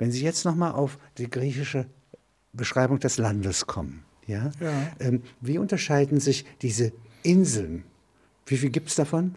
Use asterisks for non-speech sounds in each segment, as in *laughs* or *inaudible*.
Wenn Sie jetzt nochmal auf die griechische Beschreibung des Landes kommen, ja, Ja. Ähm, wie unterscheiden sich diese Inseln? Wie viel gibt es davon?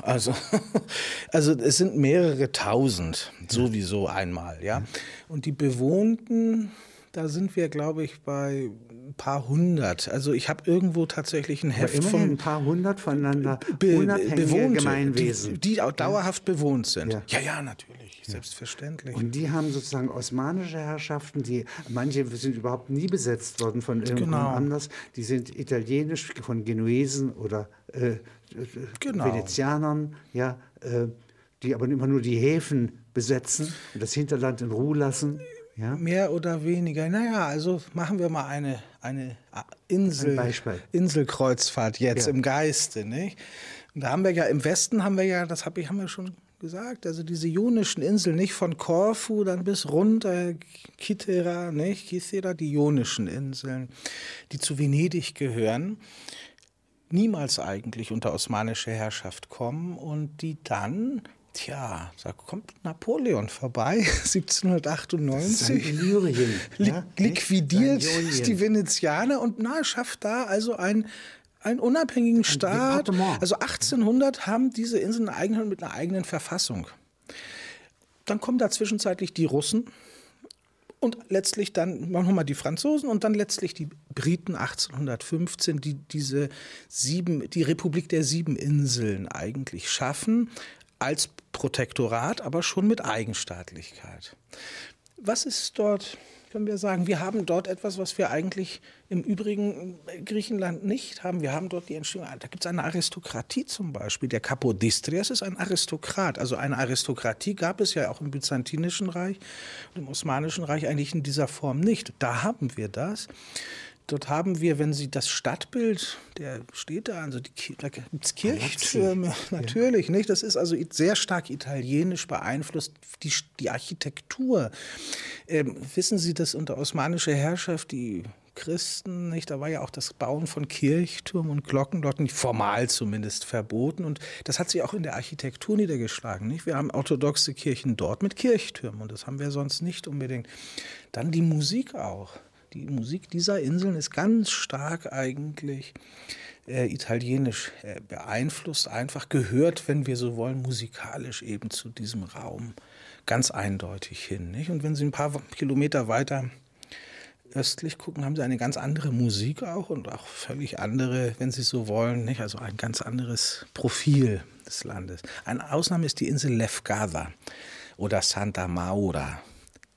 Also, *laughs* also es sind mehrere tausend, sowieso einmal, ja. Und die bewohnten, da sind wir, glaube ich, bei ein paar hundert. Also ich habe irgendwo tatsächlich ein Heft immerhin ein paar hundert voneinander Be unabhängige Bewohnte, Gemeinwesen. die, die auch dauerhaft bewohnt sind. Ja. Ja, ja, natürlich, selbstverständlich. Und die haben sozusagen osmanische Herrschaften, die manche sind überhaupt nie besetzt worden von irgendjemand Genau. anders. Die sind italienisch von Genuesen oder äh, Genau. Venezianern, ja, äh, die aber immer nur die Häfen besetzen und das Hinterland in Ruhe lassen. Ja. Mehr oder weniger. Naja, also machen wir mal eine, eine Insel, Ein. Inselkreuzfahrt jetzt Ja. im Geiste. Nicht? Und da haben wir ja im Westen haben wir ja, das hab ich, haben wir schon gesagt, also diese ionischen Inseln, nicht von Korfu dann bis runter, Kitera, nicht? Kitera, die ionischen Inseln, die zu Venedig gehören niemals eigentlich unter osmanische Herrschaft kommen und die dann, tja, da kommt Napoleon vorbei, *laughs* 1798. Illyrien. Li ja, liquidiert die Venezianer und na, schafft da also ein einen unabhängigen Staat. Departement. Also 1800 haben diese Inseln eine eigene, mit einer eigenen Verfassung. Dann kommen da zwischenzeitlich die Russen und letztlich dann machen wir mal die Franzosen und dann letztlich die Briten 1815, die diese sieben, die Republik der sieben Inseln eigentlich schaffen als Protektorat, aber schon mit Eigenstaatlichkeit. Was ist dort, können wir sagen, wir haben dort etwas, was wir eigentlich im übrigen Griechenland nicht haben. Wir haben dort die Entstehung, da gibt es eine Aristokratie zum Beispiel. Der Kapodistrias ist ein Aristokrat. Also eine Aristokratie gab es ja auch im Byzantinischen Reich und im Osmanischen Reich eigentlich in dieser Form nicht. Da haben wir das. Dort haben wir, wenn Sie das Stadtbild, der steht da, also die, da gibt es Kirchtürme, *laughs* natürlich, nicht? Das ist also sehr stark italienisch beeinflusst, die, die Architektur. Ähm, wissen Sie, dass unter osmanischer Herrschaft die Christen, nicht, da war ja auch das Bauen von Kirchtürmen und Glocken dort nicht formal zumindest verboten und das hat sich auch in der Architektur niedergeschlagen, nicht? Wir haben orthodoxe Kirchen dort mit Kirchtürmen und das haben wir sonst nicht unbedingt. Dann die Musik auch. Die Musik dieser Inseln ist ganz stark eigentlich äh, italienisch äh, beeinflusst, einfach gehört, wenn wir so wollen, musikalisch eben zu diesem Raum ganz eindeutig hin. Nicht? Und wenn Sie ein paar Kilometer weiter östlich gucken, haben Sie eine ganz andere Musik auch und auch völlig andere, wenn Sie so wollen, nicht? also ein ganz anderes Profil des Landes. Eine Ausnahme ist die Insel Lefkada oder Santa Maura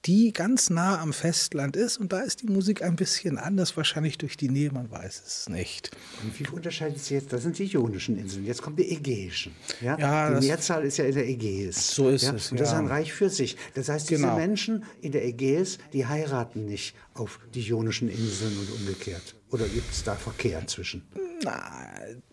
die ganz nah am Festland ist und da ist die Musik ein bisschen anders, wahrscheinlich durch die Nähe, man weiß es nicht. Und wie unterscheidet sich jetzt? Das sind die ionischen Inseln. Jetzt kommen die ägäischen. Ja, Ja, die Mehrzahl ist ja in der Ägäis. So ist ja? es, Und das ist ja. ein Reich für sich. Das heißt, diese Genau. Menschen in der Ägäis, die heiraten nicht auf die ionischen Inseln und umgekehrt. Oder gibt es da Verkehr zwischen? Na,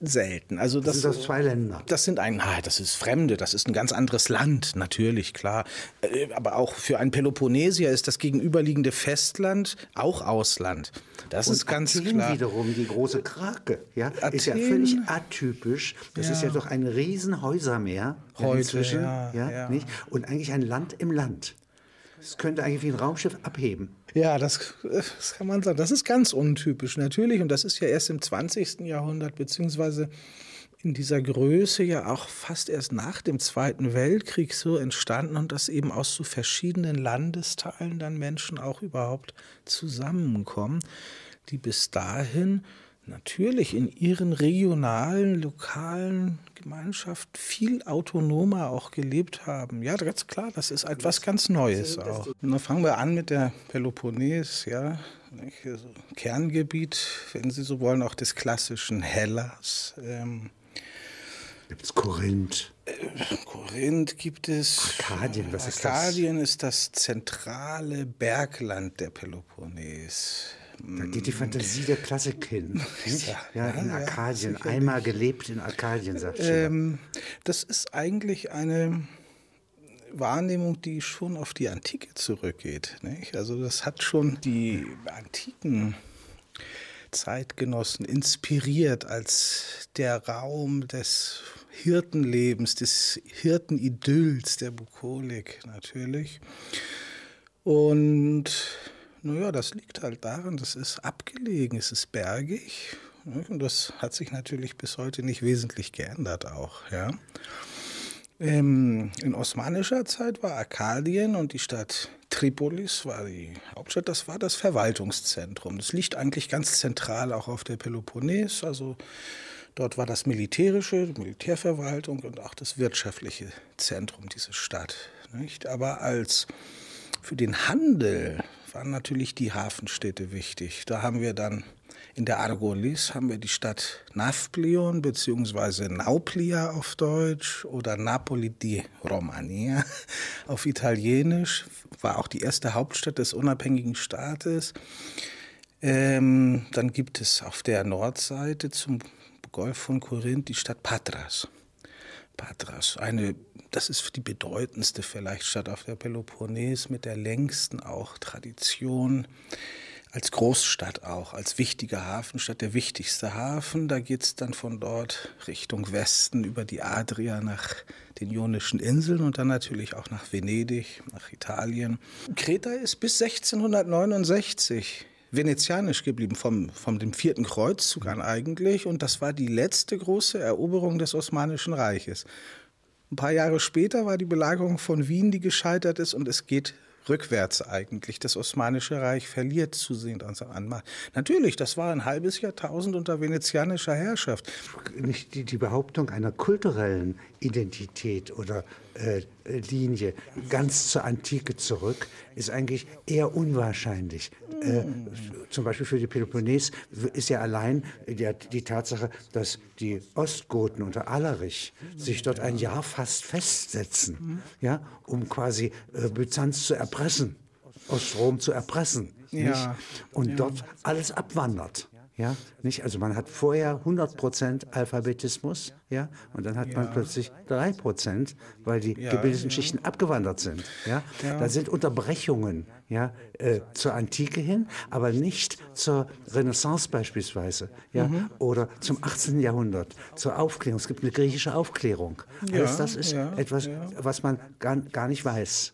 selten. Also Das das, sind das zwei Länder. Das sind ein, ah, das ist Fremde, das ist ein ganz anderes Land, natürlich, klar. Äh, Aber auch für einen Peloponnesier ist das gegenüberliegende Festland auch Ausland. Das ist ganz Athen klar. wiederum, die große Krake, ja, ist ja völlig atypisch. Das Ja. ist ja doch ein riesen Häusermeer ja, Heute, inzwischen, ja, ja. Nicht? Und eigentlich ein Land im Land. Es könnte eigentlich wie ein Raumschiff abheben. Ja, das, das kann man sagen. Das ist ganz untypisch, natürlich. Und das ist ja erst im 20. Jahrhundert, beziehungsweise in dieser Größe ja auch fast erst nach dem Zweiten Weltkrieg so entstanden und dass eben aus so verschiedenen Landesteilen dann Menschen auch überhaupt zusammenkommen, die bis dahin natürlich in ihren regionalen, lokalen Gemeinschaften viel autonomer auch gelebt haben. Ja, ganz klar, das ist etwas ganz Neues auch. Und dann fangen wir an mit der Peloponnes, ja, also Kerngebiet, wenn Sie so wollen, auch des klassischen Hellas. Ähm, Gibt es Korinth. Korinth gibt es. Arkadien, was ist das? Arkadien ist das zentrale Bergland der Peloponnes. Da geht die Fantasie der Klassik hin. *laughs* Ja, Ja, in ja, Arkadien. sicherlich. Einmal gelebt in Arkadien, sagt Schiller. Ähm, das ist eigentlich eine Wahrnehmung, die schon auf die Antike zurückgeht. Nicht? Also das hat schon die antiken Zeitgenossen inspiriert als der Raum des Hirtenlebens, des Hirtenidylls, der Bukolik natürlich. Und naja, das liegt halt daran, das ist abgelegen, es ist bergig. Und das hat sich natürlich bis heute nicht wesentlich geändert auch. Ja. Ähm, in osmanischer Zeit war Arkadien und die Stadt Tripolis war die Hauptstadt, das war das Verwaltungszentrum. Das liegt eigentlich ganz zentral auch auf der Peloponnes, also dort war das militärische, die Militärverwaltung und auch das wirtschaftliche Zentrum dieser Stadt. Nicht? Aber als für den Handel waren natürlich die Hafenstädte wichtig. Da haben wir dann in der Argolis haben wir die Stadt Nafplion bzw. Nauplia auf Deutsch oder Napoli di Romania *laughs* auf Italienisch. War auch die erste Hauptstadt des unabhängigen Staates. Ähm, dann gibt es auf der Nordseite zum Golf von Korinth die Stadt Patras. Patras, eine, das ist die bedeutendste vielleicht Stadt auf der Peloponnes mit der längsten auch Tradition als Großstadt auch, als wichtige Hafenstadt, der wichtigste Hafen. Da geht es dann von dort Richtung Westen über die Adria nach den Ionischen Inseln und dann natürlich auch nach Venedig, nach Italien. Kreta ist bis 1669 venezianisch geblieben, vom, vom dem vierten Kreuzzug an eigentlich. Und das war die letzte große Eroberung des Osmanischen Reiches. Ein paar Jahre später war die Belagerung von Wien, die gescheitert ist, und es geht rückwärts eigentlich. Das Osmanische Reich verliert zusehends an Macht. Natürlich, das war ein halbes Jahrtausend unter venezianischer Herrschaft. Nicht die, die Behauptung einer kulturellen Identität oder Linie ganz zur Antike zurück ist eigentlich eher unwahrscheinlich. Äh, zum Beispiel für die Peloponnes ist ja allein die, die Tatsache, dass die Ostgoten unter Alarich sich dort ein Jahr fast festsetzen, ja, um quasi äh, Byzanz zu erpressen, Ostrom zu erpressen. Ja. Und ja. dort alles abwandert. Ja, nicht? Also man hat vorher 100% Alphabetismus, ja, und dann hat ja. man plötzlich 3%, weil die ja, gebildeten ja. Schichten abgewandert sind. Ja? Da sind Unterbrechungen ja, äh, zur Antike hin, aber nicht zur Renaissance beispielsweise ja, mhm. oder zum 18. Jahrhundert, zur Aufklärung. Es gibt eine griechische Aufklärung. Alles das ist etwas, was man gar, gar nicht weiß.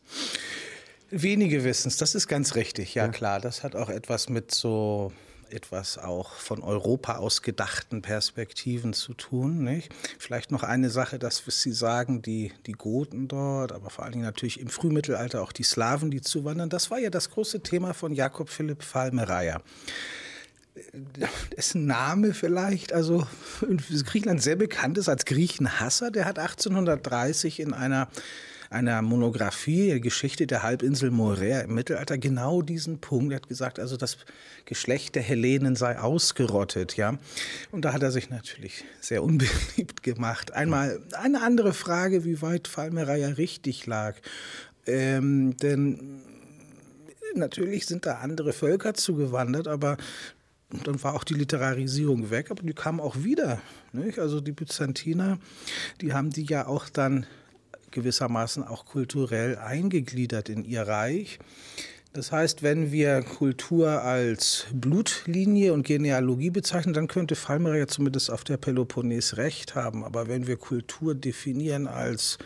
Wenige wissen es, das ist ganz richtig, ja, klar. Das hat auch etwas mit so etwas auch von Europa aus gedachten Perspektiven zu tun. Nicht? Vielleicht noch eine Sache, dass Sie sagen, die, die Goten dort, aber vor allen Dingen natürlich im Frühmittelalter auch die Slawen, die zuwandern, das war ja das große Thema von Jakob Philipp Falmereyer dessen Name vielleicht, also in Griechenland sehr bekannt ist als Griechenhasser, der hat 1830 in einer einer Monographie, Geschichte der Halbinsel Morea im Mittelalter, genau diesen Punkt. Er hat gesagt, also das Geschlecht der Hellenen sei ausgerottet, ja. Und da hat er sich natürlich sehr unbeliebt gemacht. Einmal eine andere Frage, wie weit Falmereia richtig lag. Ähm, denn natürlich sind da andere Völker zugewandert, aber dann war auch die Literarisierung weg, aber die kamen auch wieder. Nicht? Also die Byzantiner, die haben die ja auch dann gewissermaßen auch kulturell eingegliedert in ihr Reich. Das heißt, wenn wir Kultur als Blutlinie und Genealogie bezeichnen, dann könnte Falmer ja zumindest auf der Peloponnes recht haben. Aber wenn wir Kultur definieren als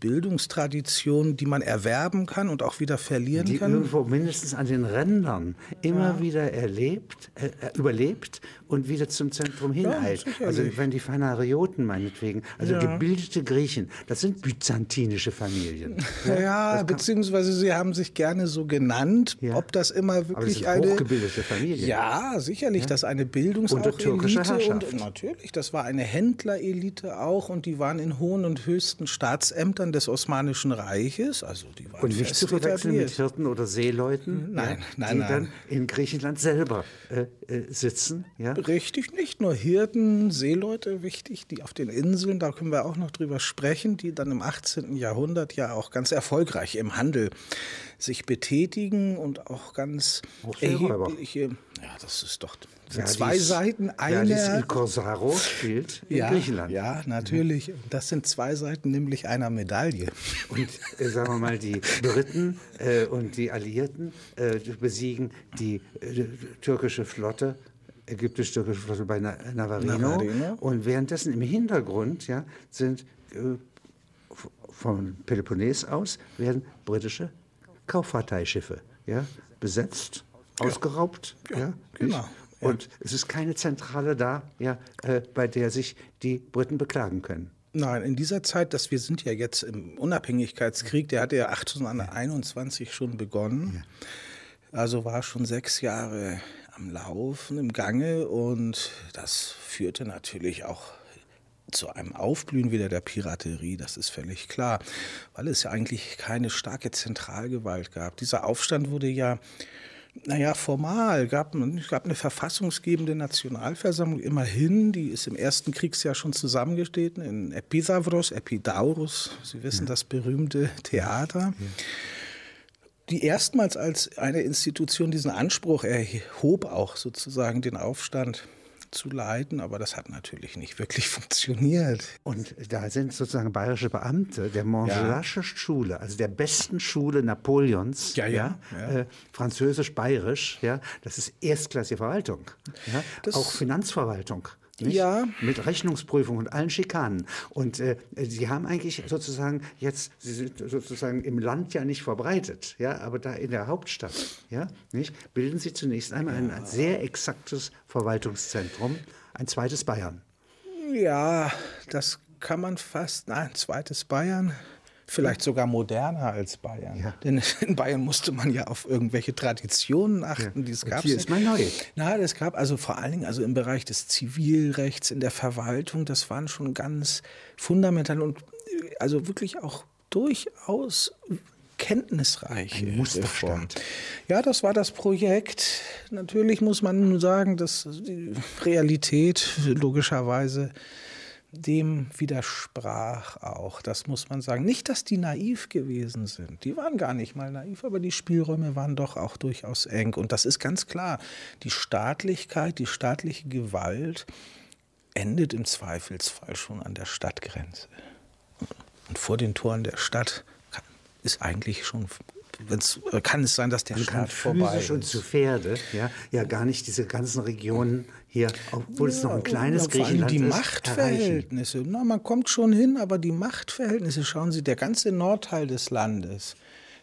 Bildungstradition, die man erwerben kann und auch wieder verlieren die kann. Die irgendwo mindestens an den Rändern immer ja. wieder erlebt, äh, äh, überlebt und wieder zum Zentrum hineilt. Ja, also wenn die Phanarioten meinetwegen, also ja. gebildete Griechen, das sind byzantinische Familien. Ja, beziehungsweise sie haben sich gerne so genannt. Ob das immer wirklich Aber eine hochgebildete Familie. Ja, sicherlich, dass eine Bildungs Unter türkischer Herrschaft. und natürlich, das war eine Händlerelite auch und die waren in hohen und höchsten Staatsämtern Völkern des Osmanischen Reiches, also die waren Und nicht zu verwechseln mit Hirten oder Seeleuten, nein, ja, nein, die nein. dann in Griechenland selber äh, äh, sitzen. Ja? Richtig, nicht nur Hirten, Seeleute, wichtig, die auf den Inseln, da können wir auch noch drüber sprechen, die dann im 18. Jahrhundert ja auch ganz erfolgreich im Handel sich betätigen und auch ganz erhebliche, ja, das ist doch ja, zwei dies, Seiten einer. Ja, Il Corsaro spielt in ja, Griechenland. Ja, natürlich. Das sind zwei Seiten nämlich einer Medaille. Und äh, sagen wir mal, die Briten äh, und die Alliierten äh, besiegen die äh, türkische Flotte ägyptisch-türkische Flotte bei Navarino. Navarino. Und währenddessen im Hintergrund ja, sind äh, von Peloponnes aus werden britische Kauffahrteischiffe, ja, besetzt, ausgeraubt, ja, ja genau. Und es ist keine Zentrale da, ja, äh, bei der sich die Briten beklagen können. Nein, in dieser Zeit, dass wir sind ja jetzt im Unabhängigkeitskrieg, der hatte ja 1821 schon begonnen. Also war schon sechs Jahre am Laufen, im Gange und das führte natürlich auch zu einem Aufblühen wieder der Piraterie, das ist völlig klar, weil es ja eigentlich keine starke Zentralgewalt gab. Dieser Aufstand wurde ja naja, formal. Gab es gab eine verfassungsgebende Nationalversammlung immerhin, die ist im ersten Kriegsjahr schon zusammengetreten in Epidavros, Epidaurus, Sie wissen, das berühmte Theater. Die erstmals als eine Institution diesen Anspruch erhob, auch sozusagen den Aufstand zu leiten, aber das hat natürlich nicht wirklich *laughs* funktioniert. Und da sind sozusagen bayerische Beamte der Montgelasche ja. Schule, also der besten Schule Napoleons, ja, ja, ja äh, französisch-bayerisch, ja, das ist erstklassige Verwaltung, ja, auch Finanzverwaltung. Nicht? Ja. Mit Rechnungsprüfung und allen Schikanen. Und äh, sie haben eigentlich sozusagen jetzt, sie sind sozusagen im Land ja nicht verbreitet, ja, aber da in der Hauptstadt, ja, nicht, bilden sie zunächst einmal ja. ein sehr exaktes Verwaltungszentrum, ein zweites Bayern. Ja, das kann man fast, nein, ein zweites Bayern vielleicht sogar moderner als Bayern. Ja. Denn *laughs* in Bayern musste man ja auf irgendwelche Traditionen achten, ja. die es gab. Hier ist mal neu. Na, das gab also vor allen Dingen also im Bereich des Zivilrechts, in der Verwaltung, das waren schon ganz fundamental und also wirklich auch durchaus kenntnisreich. Ein Musterstaat. Ja, das war das Projekt. Natürlich muss man sagen, dass die Realität logischerweise dem widersprach auch. Das muss man sagen. Nicht, dass die naiv gewesen sind. Die waren gar nicht mal naiv, aber die Spielräume waren doch auch durchaus eng. Und das ist ganz klar. Die Staatlichkeit, die staatliche Gewalt endet im Zweifelsfall schon an der Stadtgrenze. Und vor den Toren der Stadt ist eigentlich schon wenn's, kann es sein, dass der Man Staat kann vorbei physisch und zu Pferde ja, ja gar nicht diese ganzen Regionen hier, obwohl ja, es noch ein kleines ja, Griechenland ist. Die Machtverhältnisse, na, man kommt schon hin, aber die Machtverhältnisse, schauen Sie, der ganze Nordteil des Landes,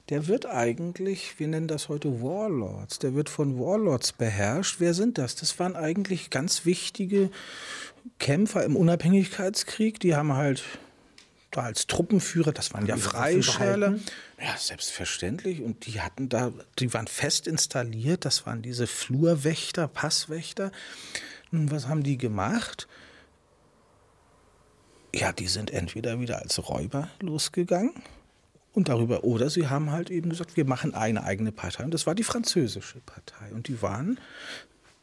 der wird eigentlich, wir nennen das heute Warlords, der wird von Warlords beherrscht. Wer sind das? Das waren eigentlich ganz wichtige Kämpfer im Unabhängigkeitskrieg, die haben halt da als Truppenführer, das waren ja Freischärler. Ja, selbstverständlich. Und die hatten da, die waren fest installiert, das waren diese Flurwächter, Passwächter. Nun, was haben die gemacht? Ja, die sind entweder wieder als Räuber losgegangen und darüber, oder sie haben halt eben gesagt, wir machen eine eigene Partei. Und das war die französische Partei. Und die waren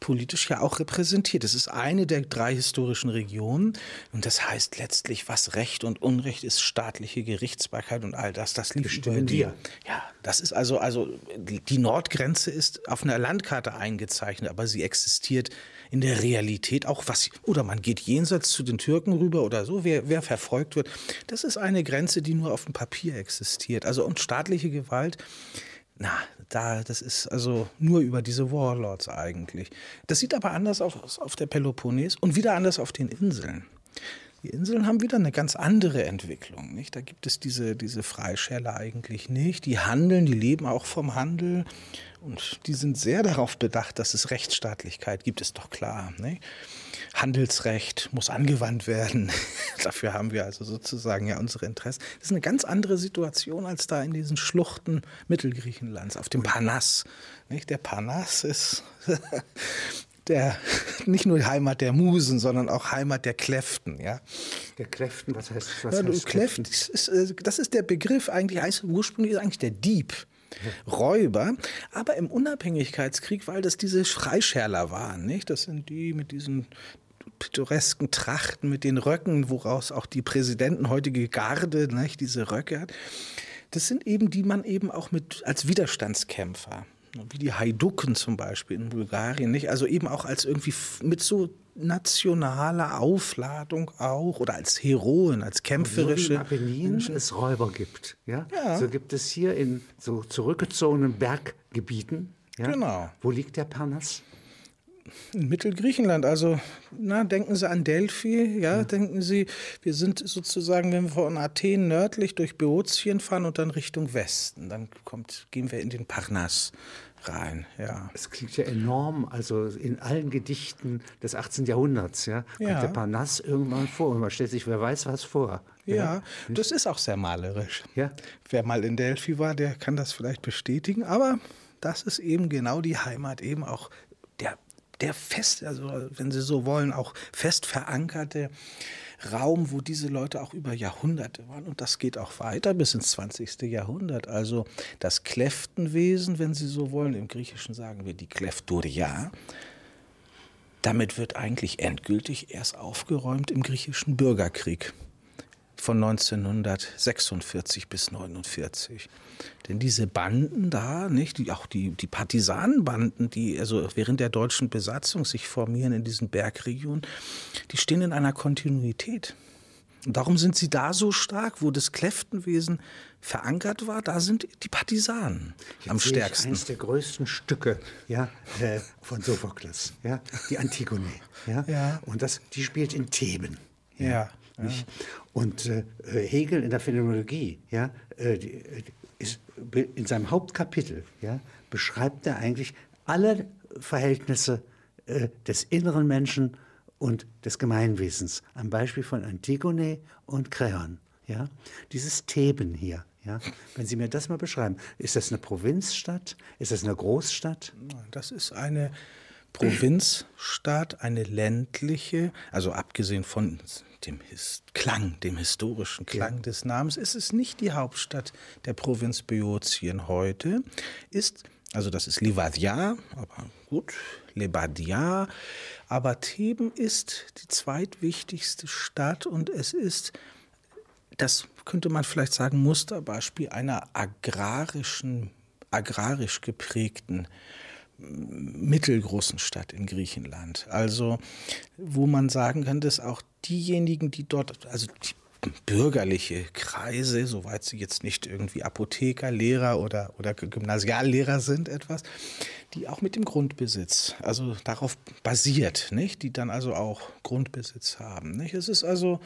politisch ja auch repräsentiert. Es ist eine der drei historischen Regionen und das heißt letztlich, was Recht und Unrecht ist, staatliche Gerichtsbarkeit und all das, das lief über die. Ja, das ist also, also die Nordgrenze ist auf einer Landkarte eingezeichnet, aber sie existiert in der Realität auch was, oder man geht jenseits zu den Türken rüber oder so, wer, wer verfolgt wird. Das ist eine Grenze, die nur auf dem Papier existiert. Also und staatliche Gewalt na, da, das ist also nur über diese Warlords eigentlich. Das sieht aber anders aus auf der Peloponnes und wieder anders auf den Inseln. Die Inseln haben wieder eine ganz andere Entwicklung. Nicht? Da gibt es diese, diese Freischärler eigentlich nicht. Die handeln, die leben auch vom Handel und die sind sehr darauf bedacht, dass es Rechtsstaatlichkeit gibt, ist doch klar. Nicht? Handelsrecht muss angewandt werden. *laughs* Dafür haben wir also sozusagen ja unsere Interessen. Das ist eine ganz andere Situation als da in diesen Schluchten Mittelgriechenlands, auf dem Parnass. Nicht? Der Parnass ist *laughs* der, nicht nur Heimat der Musen, sondern auch Heimat der Kläften. Ja? Der Kläften, was heißt, was ja, heißt Kläften? Das ist, äh, das ist der Begriff, eigentlich heißt ursprünglich ist eigentlich der Dieb. Räuber, aber im Unabhängigkeitskrieg, weil das diese Freischärler waren, nicht? Das sind die mit diesen pittoresken Trachten mit den Röcken, woraus auch die Präsidenten heutige Garde nicht, diese Röcke hat. Das sind eben die man eben auch mit als Widerstandskämpfer, wie die Haiduken zum Beispiel in Bulgarien, nicht? Also eben auch als irgendwie mit so nationaler Aufladung auch oder als Heroen, als kämpferische. So wie in Apennin es Räuber gibt, ja? ja? So gibt es hier in so zurückgezogenen Berggebieten. Ja? Genau. Wo liegt der Parnass? In Mittelgriechenland, also na, denken Sie an Delphi, ja, ja, denken Sie, wir sind sozusagen, wenn wir von Athen nördlich durch Böotien fahren und dann Richtung Westen, dann kommt, gehen wir in den Parnass rein, ja. Es klingt ja enorm, also in allen Gedichten des 18. Jahrhunderts, ja, kommt ja. der Parnass irgendwann vor und man stellt sich, wer weiß was vor. Ja, ja das ist auch sehr malerisch. Ja. Wer mal in Delphi war, der kann das vielleicht bestätigen, aber das ist eben genau die Heimat eben auch der, fest, also wenn Sie so wollen, auch fest verankerte Raum, wo diese Leute auch über Jahrhunderte waren. Und das geht auch weiter bis ins 20. Jahrhundert. Also das Kläftenwesen, wenn Sie so wollen, im Griechischen sagen wir die Kleftoria, damit wird eigentlich endgültig erst aufgeräumt im griechischen Bürgerkrieg von 1946 bis 1949. Denn diese Banden da, nicht, die, auch die, die Partisanenbanden, die also während der deutschen Besatzung sich formieren in diesen Bergregionen, die stehen in einer Kontinuität. Und darum sind sie da so stark, wo das Kläftenwesen verankert war, da sind die Partisanen Jetzt am stärksten. eines der größten Stücke ja, äh, von Sophokles, ja, die Antigone. Ja? ja. Und das, die spielt in Theben. ja. ja. Ja. Und äh, Hegel in der Phänomenologie, ja, äh, äh, ist, in seinem Hauptkapitel ja, beschreibt er eigentlich alle Verhältnisse äh, des inneren Menschen und des Gemeinwesens am Beispiel von Antigone und Kreon. Ja? Dieses Theben hier. Ja? Wenn Sie mir das mal beschreiben, ist das eine Provinzstadt? Ist das eine Großstadt? Das ist eine Provinzstadt, eine ländliche, also abgesehen von dem His Klang, dem historischen Klang ja. des Namens, ist es nicht die Hauptstadt der Provinz Böotien heute, ist, also das ist Livadia, aber gut, Lebadia, aber Theben ist die zweitwichtigste Stadt und es ist, das könnte man vielleicht sagen, Musterbeispiel einer agrarischen, agrarisch geprägten mittelgroßen Stadt in Griechenland. Also, wo man sagen kann, dass auch diejenigen, die dort, also die bürgerliche Kreise, soweit sie jetzt nicht irgendwie Apotheker, Lehrer oder, oder Gymnasiallehrer sind, etwas, die auch mit dem Grundbesitz, also darauf basiert, nicht? die dann also auch Grundbesitz haben. Nicht? Es ist also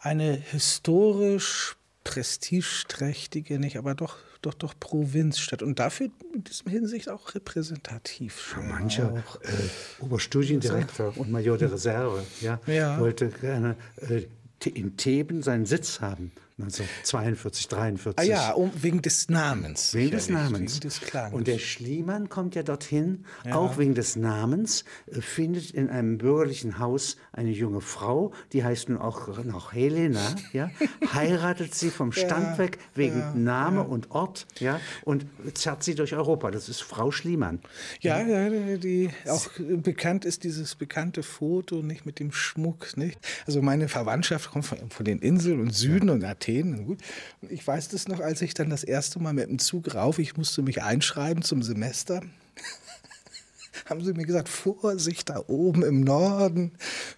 eine historisch prestigeträchtige, nicht, aber doch, doch, doch Provinzstadt und dafür in diesem Hinsicht auch repräsentativ. Ja, mancher äh, Oberstudiendirektor und Major der Reserve ja, ja. wollte gerne äh, in Theben seinen Sitz haben. 1942, 43. Ah ja, um, wegen des Namens. Wegen des Namens. Wegen des Klangs. Und der Schliemann kommt ja dorthin, ja. auch wegen des Namens, äh, findet in einem bürgerlichen Haus eine junge Frau, die heißt nun auch noch Helena, *laughs* ja, heiratet sie vom Stand ja, weg wegen ja, Name und Ort, ja, und zerrt sie durch Europa. Das ist Frau Schliemann. Ja, ja, die auch bekannt ist dieses bekannte Foto, nicht mit dem Schmuck, nicht? Also meine Verwandtschaft kommt von, von den Inseln und Süden und Athen Athen. Gut. Und ich weiß das noch, als ich dann das erste Mal mit dem Zug rauf, ich musste mich einschreiben zum Semester. *laughs* haben sie mir gesagt, Vorsicht da oben im Norden,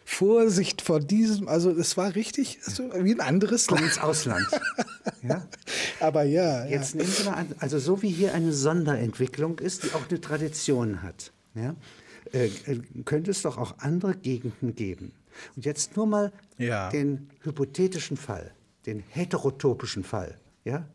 Vorsicht vor diesem. Also es war richtig so wie ein anderes Komm Land. ins Ausland. *laughs* ja? Aber ja. Jetzt ja. nehmen Sie mal an, also so wie hier eine Sonderentwicklung ist, die auch eine Tradition hat, ja, äh, äh könnte es doch auch andere Gegenden geben. Und jetzt nur mal ja. den hypothetischen Fall den heterotopischen Fall, ja,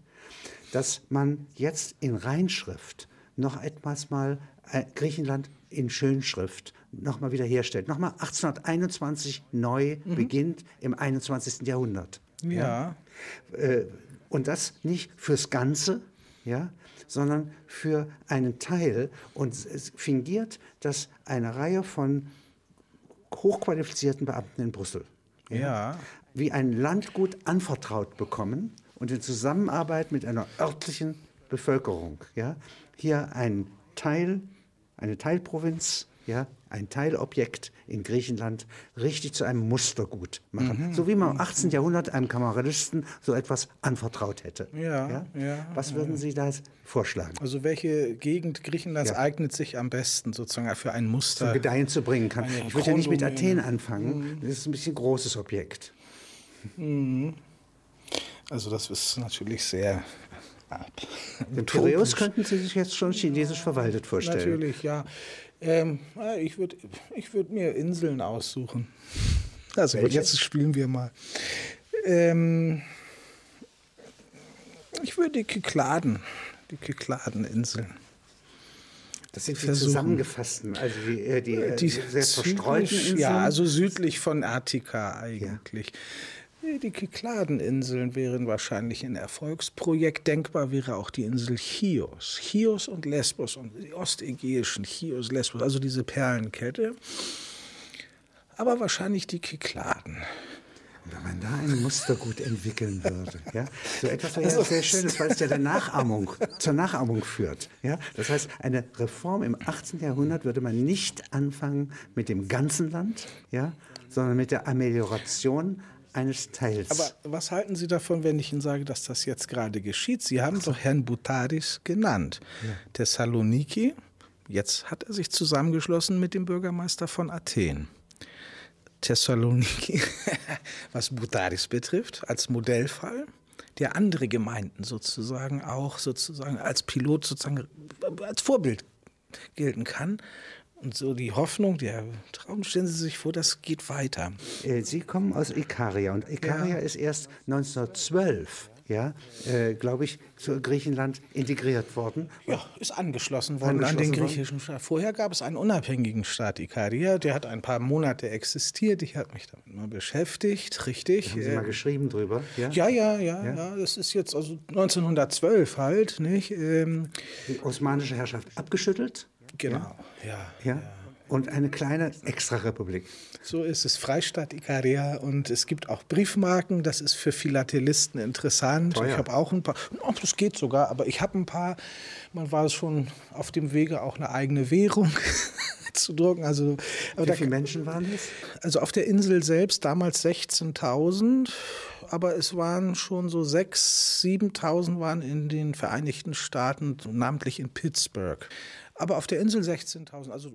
dass man jetzt in Reinschrift noch etwas mal äh, Griechenland in Schönschrift nochmal wiederherstellt. Nochmal 1821 neu mhm. beginnt im 21. Jahrhundert. Ja. ja. Äh, und das nicht fürs Ganze, ja, sondern für einen Teil und es fingiert, dass eine Reihe von hochqualifizierten Beamten in Brüssel ja. ja wie ein Landgut anvertraut bekommen und in Zusammenarbeit mit einer örtlichen Bevölkerung ja, hier ein Teil, eine Teilprovinz, ja, ein Teilobjekt in Griechenland richtig zu einem Mustergut machen. Mhm. So wie man im 18. Jahrhundert einem Kameralisten so etwas anvertraut hätte. Ja, ja? ja Was würden Sie da vorschlagen? Also welche Gegend Griechenlands ja. eignet sich am besten sozusagen für ein Muster? Zum Gedeihen zu bringen kann. Ich würde ja nicht mit Athen anfangen. Mhm. Das ist ein bisschen ein großes Objekt. Mhm. Also das ist natürlich sehr Den Piräus könnten Sie sich jetzt schon chinesisch verwaltet vorstellen. Natürlich, ja. Ähm, ich würde ich würd mir Inseln aussuchen. Also Welche? jetzt spielen wir mal. Ähm, ich würde die Kykladen, die Kykladeninseln. Das sind die zusammengefassten, also die, äh, die, äh, die sehr verstreuten Inseln? Ja, also südlich von Attika eigentlich. Ja. Die Kykladeninseln wären wahrscheinlich ein Erfolgsprojekt. Denkbar wäre auch die Insel Chios. Chios und Lesbos und die ostägäischen Chios, Lesbos, also diese Perlenkette. Aber wahrscheinlich die Kykladen. Wenn man da ein Muster gut entwickeln würde, ja, so etwas wäre also, sehr schönes, weil es ja der Nachahmung, zur Nachahmung führt. Ja? Das heißt, eine Reform im 18. Jahrhundert würde man nicht anfangen mit dem ganzen Land, ja, sondern mit der Amelioration eines Teils. Aber was halten Sie davon, wenn ich Ihnen sage, dass das jetzt gerade geschieht? Sie haben doch Herrn Butaris genannt. Ja. Thessaloniki, jetzt hat er sich zusammengeschlossen mit dem Bürgermeister von Athen. Thessaloniki, *laughs* was Butaris betrifft, als Modellfall, der andere Gemeinden sozusagen auch sozusagen als Pilot sozusagen als Vorbild gelten kann. Und so die Hoffnung, der Traum, stellen Sie sich vor, das geht weiter. Äh, Sie kommen aus Ikaria und Ikaria ja. ist erst 1912 ja, äh, glaube ich, zu Griechenland integriert worden. Ja, ist angeschlossen worden angeschlossen an den griechischen worden. Staat. Vorher gab es einen unabhängigen Staat, Ikaria, der hat ein paar Monate existiert. Ich habe mich damit mal beschäftigt, richtig. Da haben Sie äh, mal geschrieben drüber? Ja? ja? Ja, ja, ja, ja, Das ist jetzt also 1912 halt, nicht? Ähm, Die osmanische Herrschaft abgeschüttelt? Genau, ja. ja. ja und eine kleine Extrarepublik. So ist es, Freistaat Ikaria und es gibt auch Briefmarken, das ist für Philatelisten interessant. Teuer. Ich habe auch ein paar, oh, das geht sogar, aber ich habe ein paar, man war schon auf dem Wege, auch eine eigene Währung *laughs* zu drucken. Also, Wie viele Menschen waren es? Also auf der Insel selbst damals 16.000 aber es waren schon so 6.000, 7.000 waren in den Vereinigten Staaten, namentlich in Pittsburgh. Aber auf der Insel 16.000, also